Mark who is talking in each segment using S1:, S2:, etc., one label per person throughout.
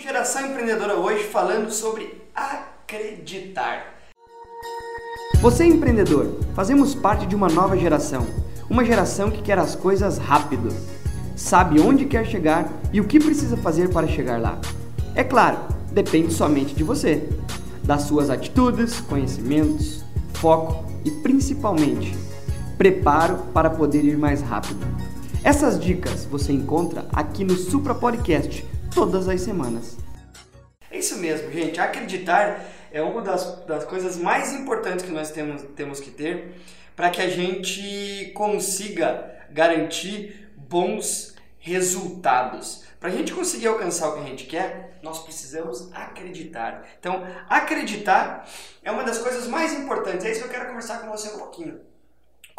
S1: Geração Empreendedora hoje falando sobre acreditar.
S2: Você é empreendedor, fazemos parte de uma nova geração, uma geração que quer as coisas rápido, sabe onde quer chegar e o que precisa fazer para chegar lá. É claro, depende somente de você, das suas atitudes, conhecimentos, foco e principalmente preparo para poder ir mais rápido. Essas dicas você encontra aqui no Supra Podcast todas as semanas.
S1: É isso mesmo, gente. Acreditar é uma das, das coisas mais importantes que nós temos, temos que ter para que a gente consiga garantir bons resultados. Para a gente conseguir alcançar o que a gente quer, nós precisamos acreditar. Então, acreditar é uma das coisas mais importantes. É isso que eu quero conversar com você um pouquinho.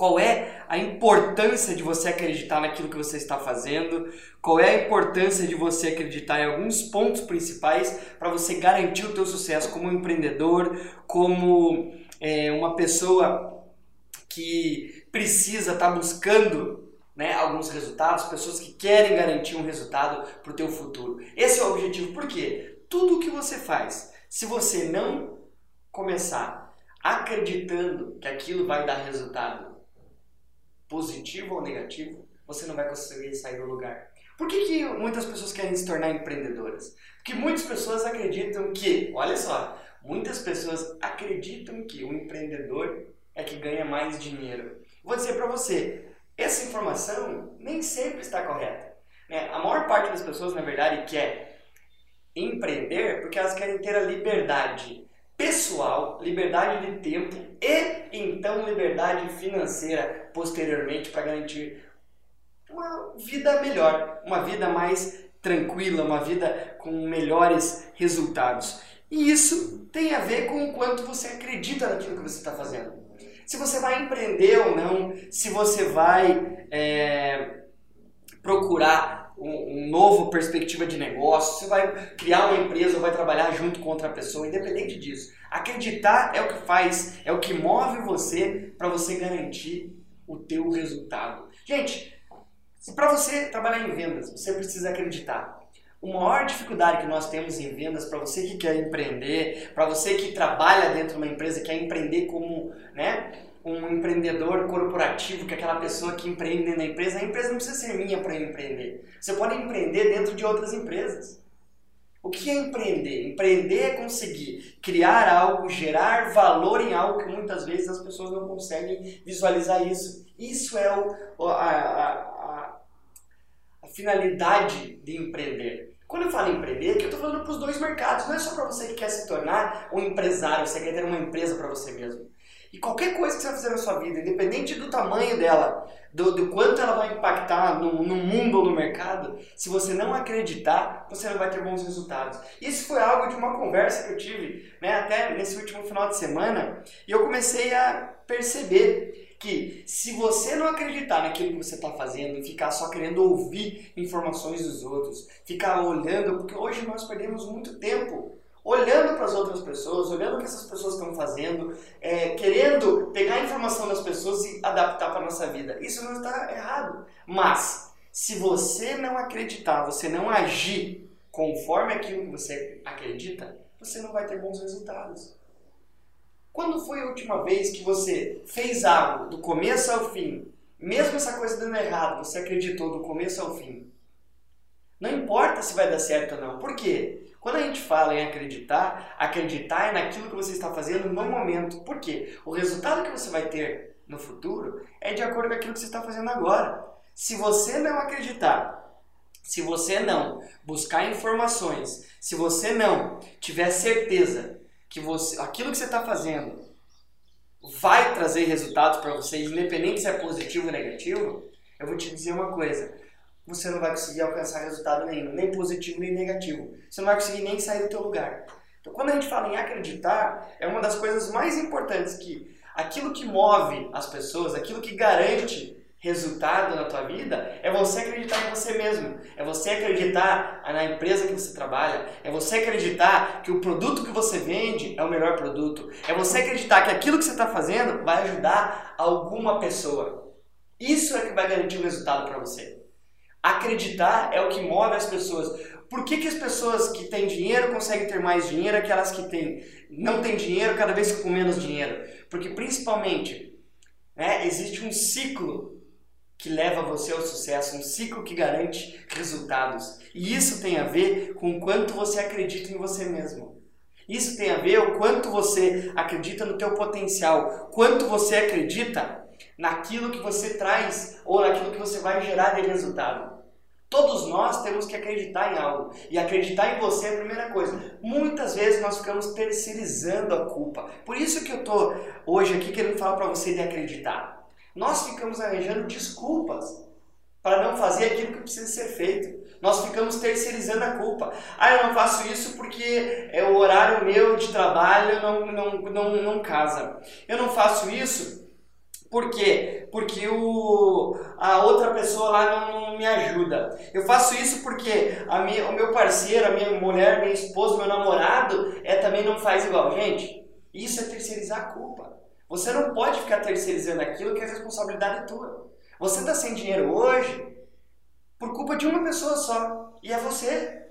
S1: Qual é a importância de você acreditar naquilo que você está fazendo? Qual é a importância de você acreditar em alguns pontos principais para você garantir o teu sucesso como empreendedor, como é, uma pessoa que precisa estar tá buscando né, alguns resultados, pessoas que querem garantir um resultado para o teu futuro. Esse é o objetivo. Por quê? Tudo o que você faz, se você não começar acreditando que aquilo vai dar resultado positivo ou negativo, você não vai conseguir sair do lugar. Por que, que muitas pessoas querem se tornar empreendedoras? Porque muitas pessoas acreditam que, olha só, muitas pessoas acreditam que o empreendedor é que ganha mais dinheiro. Vou dizer para você, essa informação nem sempre está correta. Né? A maior parte das pessoas, na verdade, quer empreender porque elas querem ter a liberdade pessoal, liberdade de tempo e então liberdade financeira posteriormente para garantir uma vida melhor, uma vida mais tranquila, uma vida com melhores resultados. E isso tem a ver com o quanto você acredita naquilo que você está fazendo se você vai empreender ou não, se você vai é, procurar um, um, novo perspectiva de negócio, se vai criar uma empresa vai trabalhar junto com outra pessoa, independente disso. Acreditar é o que faz, é o que move você para você garantir o teu resultado. Gente, para você trabalhar em vendas, você precisa acreditar. A maior dificuldade que nós temos em vendas, para você que quer empreender, para você que trabalha dentro de uma empresa, quer empreender como né, um empreendedor corporativo, que é aquela pessoa que empreende na empresa, a empresa não precisa ser minha para empreender. Você pode empreender dentro de outras empresas. O que é empreender? Empreender é conseguir criar algo, gerar valor em algo que muitas vezes as pessoas não conseguem visualizar isso. Isso é o, a, a, a, a finalidade de empreender. Quando eu falo empreender, que eu estou falando para os dois mercados. Não é só para você que quer se tornar um empresário, você quer ter uma empresa para você mesmo. E qualquer coisa que você fazer na sua vida, independente do tamanho dela, do, do quanto ela vai impactar no, no, mundo ou no mercado, se você não acreditar, você não vai ter bons resultados. Isso foi algo de uma conversa que eu tive né, até nesse último final de semana, e eu comecei a perceber que se você não acreditar naquilo que você está fazendo ficar só querendo ouvir informações dos outros, ficar olhando, porque hoje nós perdemos muito tempo olhando para as outras pessoas, olhando o que essas pessoas estão fazendo, é, querendo informação das pessoas e adaptar para nossa vida. Isso não está errado. Mas, se você não acreditar, você não agir conforme aquilo que você acredita, você não vai ter bons resultados. Quando foi a última vez que você fez algo do começo ao fim, mesmo essa coisa dando errado, você acreditou do começo ao fim? Não importa se vai dar certo ou não. Por quê? Quando a gente fala em acreditar, acreditar é naquilo que você está fazendo no momento. Por quê? O resultado que você vai ter no futuro é de acordo com aquilo que você está fazendo agora. Se você não acreditar, se você não buscar informações, se você não tiver certeza que você, aquilo que você está fazendo vai trazer resultados para você, independente se é positivo ou negativo, eu vou te dizer uma coisa: você não vai conseguir alcançar resultado nenhum, nem positivo nem negativo. Você não vai conseguir nem sair do teu lugar. Então, quando a gente fala em acreditar, é uma das coisas mais importantes que aquilo que move as pessoas, aquilo que garante resultado na tua vida é você acreditar em você mesmo, é você acreditar na empresa que você trabalha, é você acreditar que o produto que você vende é o melhor produto, é você acreditar que aquilo que você está fazendo vai ajudar alguma pessoa. Isso é que vai garantir o resultado para você. Acreditar é o que move as pessoas. Por que, que as pessoas que têm dinheiro conseguem ter mais dinheiro, aquelas que têm, não têm dinheiro cada vez com menos dinheiro? Porque principalmente né, existe um ciclo que leva você ao sucesso, um ciclo que garante resultados. E isso tem a ver com o quanto você acredita em você mesmo. Isso tem a ver o quanto você acredita no teu potencial, quanto você acredita naquilo que você traz ou naquilo que você vai gerar de resultado. Todos nós temos que acreditar em algo. E acreditar em você é a primeira coisa. Muitas vezes nós ficamos terceirizando a culpa. Por isso que eu estou hoje aqui querendo falar para você de acreditar. Nós ficamos arranjando desculpas para não fazer aquilo que precisa ser feito. Nós ficamos terceirizando a culpa. Ah, eu não faço isso porque é o horário meu de trabalho não, não, não, não casa. Eu não faço isso por quê? Porque o, a outra pessoa lá não, não me ajuda. Eu faço isso porque a minha, o meu parceiro, a minha mulher, minha esposa, meu namorado é, também não faz igual. Gente, isso é terceirizar a culpa. Você não pode ficar terceirizando aquilo que é responsabilidade tua. Você está sem dinheiro hoje por culpa de uma pessoa só, e é você.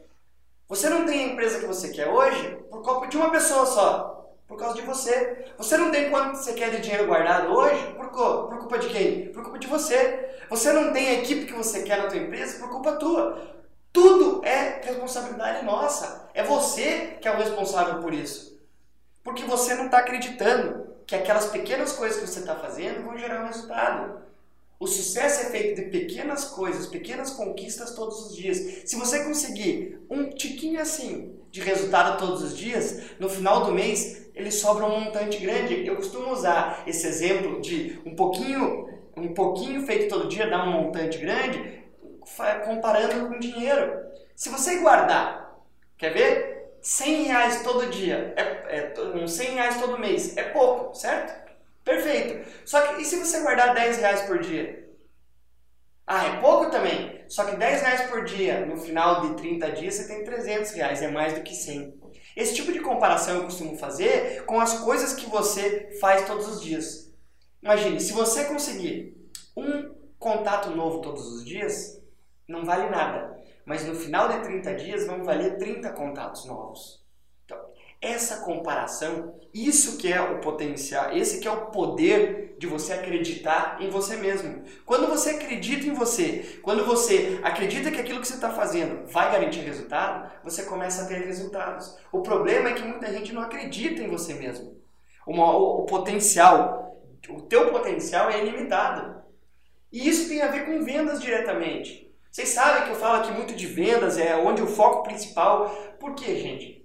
S1: Você não tem a empresa que você quer hoje por culpa de uma pessoa só, por causa de você. Você não tem quanto você quer de dinheiro guardado hoje por, por culpa de quem? Por culpa de você. Você não tem a equipe que você quer na tua empresa por culpa tua. Tudo é responsabilidade nossa. É você que é o responsável por isso. Porque você não está acreditando que aquelas pequenas coisas que você está fazendo vão gerar um resultado. O sucesso é feito de pequenas coisas, pequenas conquistas todos os dias. Se você conseguir um tiquinho assim de resultado todos os dias, no final do mês ele sobra um montante grande. Eu costumo usar esse exemplo de um pouquinho, um pouquinho feito todo dia dá um montante grande, comparando com dinheiro. Se você guardar, quer ver? 100 reais todo dia, é, é, uns 100 reais todo mês, é pouco, certo? Perfeito. Só que e se você guardar 10 reais por dia? Ah, é pouco também. Só que 10 reais por dia, no final de 30 dias, você tem 300 reais, é mais do que 100. Esse tipo de comparação eu costumo fazer com as coisas que você faz todos os dias. Imagine, se você conseguir um contato novo todos os dias, não vale nada mas no final de 30 dias vão valer 30 contatos novos. Essa comparação, isso que é o potencial, esse que é o poder de você acreditar em você mesmo. Quando você acredita em você, quando você acredita que aquilo que você está fazendo vai garantir resultado, você começa a ter resultados. O problema é que muita gente não acredita em você mesmo. O, o potencial, o teu potencial é ilimitado. E isso tem a ver com vendas diretamente. Vocês sabem que eu falo aqui muito de vendas, é onde o foco principal. Por quê, gente?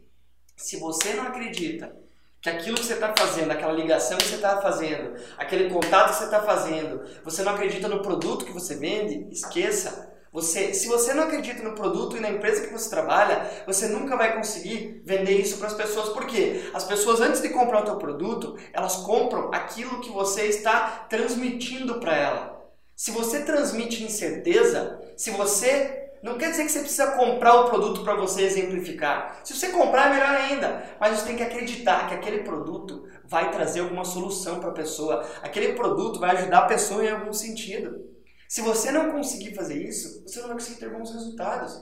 S1: Se você não acredita que aquilo que você está fazendo, aquela ligação que você está fazendo, aquele contato que você está fazendo, você não acredita no produto que você vende, esqueça. Você, se você não acredita no produto e na empresa que você trabalha, você nunca vai conseguir vender isso para as pessoas. Por quê? As pessoas antes de comprar o teu produto, elas compram aquilo que você está transmitindo para ela. Se você transmite incerteza, se você. Não quer dizer que você precisa comprar o produto para você exemplificar. Se você comprar, é melhor ainda. Mas você tem que acreditar que aquele produto vai trazer alguma solução para a pessoa. Aquele produto vai ajudar a pessoa em algum sentido. Se você não conseguir fazer isso, você não vai conseguir ter bons resultados.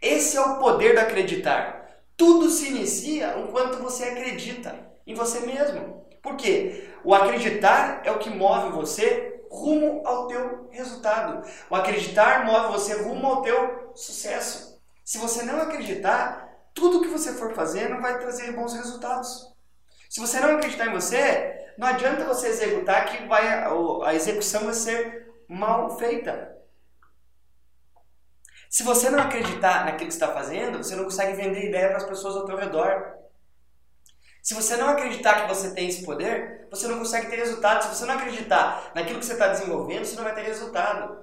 S1: Esse é o poder do acreditar. Tudo se inicia enquanto você acredita em você mesmo. Por quê? O acreditar é o que move você rumo ao teu resultado. O acreditar move você rumo ao teu sucesso. Se você não acreditar, tudo que você for fazer não vai trazer bons resultados. Se você não acreditar em você, não adianta você executar que vai, a execução vai ser mal feita. Se você não acreditar naquilo que está fazendo, você não consegue vender ideia para as pessoas ao teu redor. Se você não acreditar que você tem esse poder, você não consegue ter resultado. Se você não acreditar naquilo que você está desenvolvendo, você não vai ter resultado.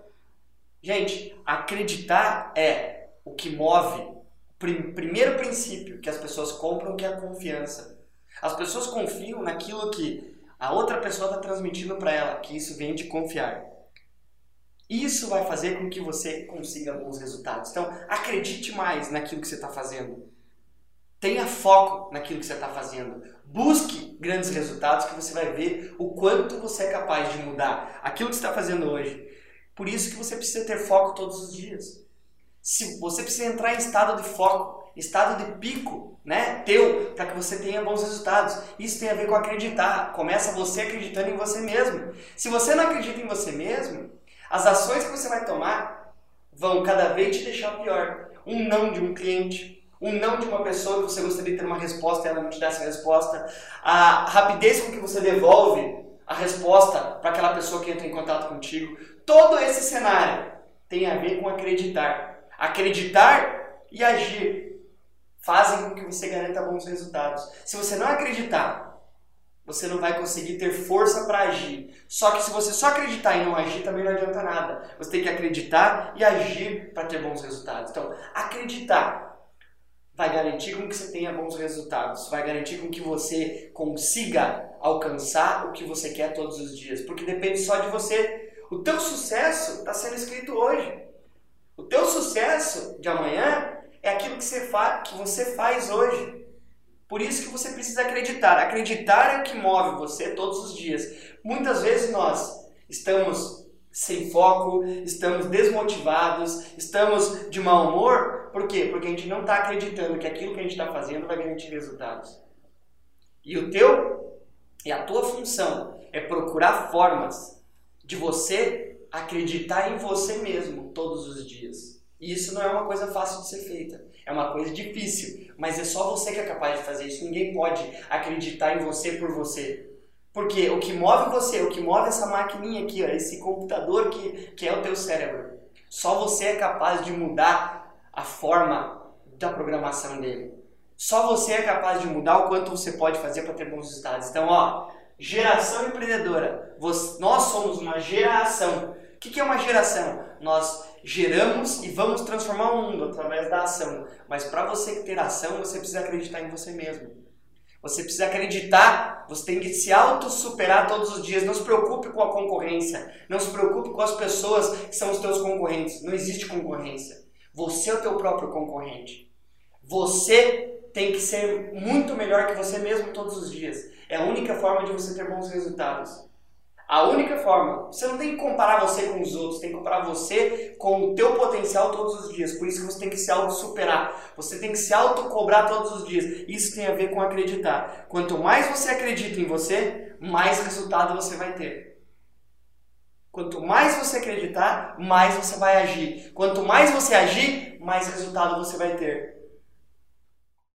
S1: Gente, acreditar é o que move o primeiro princípio que as pessoas compram, que é a confiança. As pessoas confiam naquilo que a outra pessoa está transmitindo para ela, que isso vem de confiar. Isso vai fazer com que você consiga bons resultados. Então, acredite mais naquilo que você está fazendo. Tenha foco naquilo que você está fazendo. Busque grandes resultados que você vai ver o quanto você é capaz de mudar aquilo que você está fazendo hoje. Por isso que você precisa ter foco todos os dias. Se você precisa entrar em estado de foco, estado de pico, né, teu, para que você tenha bons resultados. Isso tem a ver com acreditar. Começa você acreditando em você mesmo. Se você não acredita em você mesmo, as ações que você vai tomar vão cada vez te deixar pior. Um não de um cliente, um não de uma pessoa que você gostaria de ter uma resposta e ela não te dá essa resposta, a rapidez com que você devolve a resposta para aquela pessoa que entra em contato contigo. Todo esse cenário tem a ver com acreditar. Acreditar e agir fazem com que você garanta bons resultados. Se você não acreditar, você não vai conseguir ter força para agir. Só que se você só acreditar e não agir, também não adianta nada. Você tem que acreditar e agir para ter bons resultados. Então, acreditar vai garantir com que você tenha bons resultados, vai garantir com que você consiga alcançar o que você quer todos os dias, porque depende só de você. O teu sucesso está sendo escrito hoje. O teu sucesso de amanhã é aquilo que você, que você faz hoje. Por isso que você precisa acreditar. Acreditar é o que move você todos os dias. Muitas vezes nós estamos sem foco, estamos desmotivados, estamos de mau humor. Por quê? Porque a gente não está acreditando que aquilo que a gente está fazendo vai garantir resultados. E o teu e a tua função é procurar formas de você acreditar em você mesmo todos os dias. E isso não é uma coisa fácil de ser feita. É uma coisa difícil, mas é só você que é capaz de fazer isso. Ninguém pode acreditar em você por você. Porque o que move você, o que move essa maquininha aqui, ó, esse computador que, que é o teu cérebro, só você é capaz de mudar a forma da programação dele. Só você é capaz de mudar o quanto você pode fazer para ter bons resultados. Então, ó, geração empreendedora. Você, nós somos uma geração. O que, que é uma geração? Nós geramos e vamos transformar o mundo através da ação. Mas para você ter ação, você precisa acreditar em você mesmo. Você precisa acreditar, você tem que se auto-superar todos os dias. Não se preocupe com a concorrência. Não se preocupe com as pessoas que são os teus concorrentes. Não existe concorrência. Você é o teu próprio concorrente. Você tem que ser muito melhor que você mesmo todos os dias. É a única forma de você ter bons resultados. A única forma, você não tem que comparar você com os outros, tem que comparar você com o teu potencial todos os dias. Por isso que você tem que se auto-superar. Você tem que se auto-cobrar todos os dias. Isso tem a ver com acreditar. Quanto mais você acredita em você, mais resultado você vai ter. Quanto mais você acreditar, mais você vai agir. Quanto mais você agir, mais resultado você vai ter.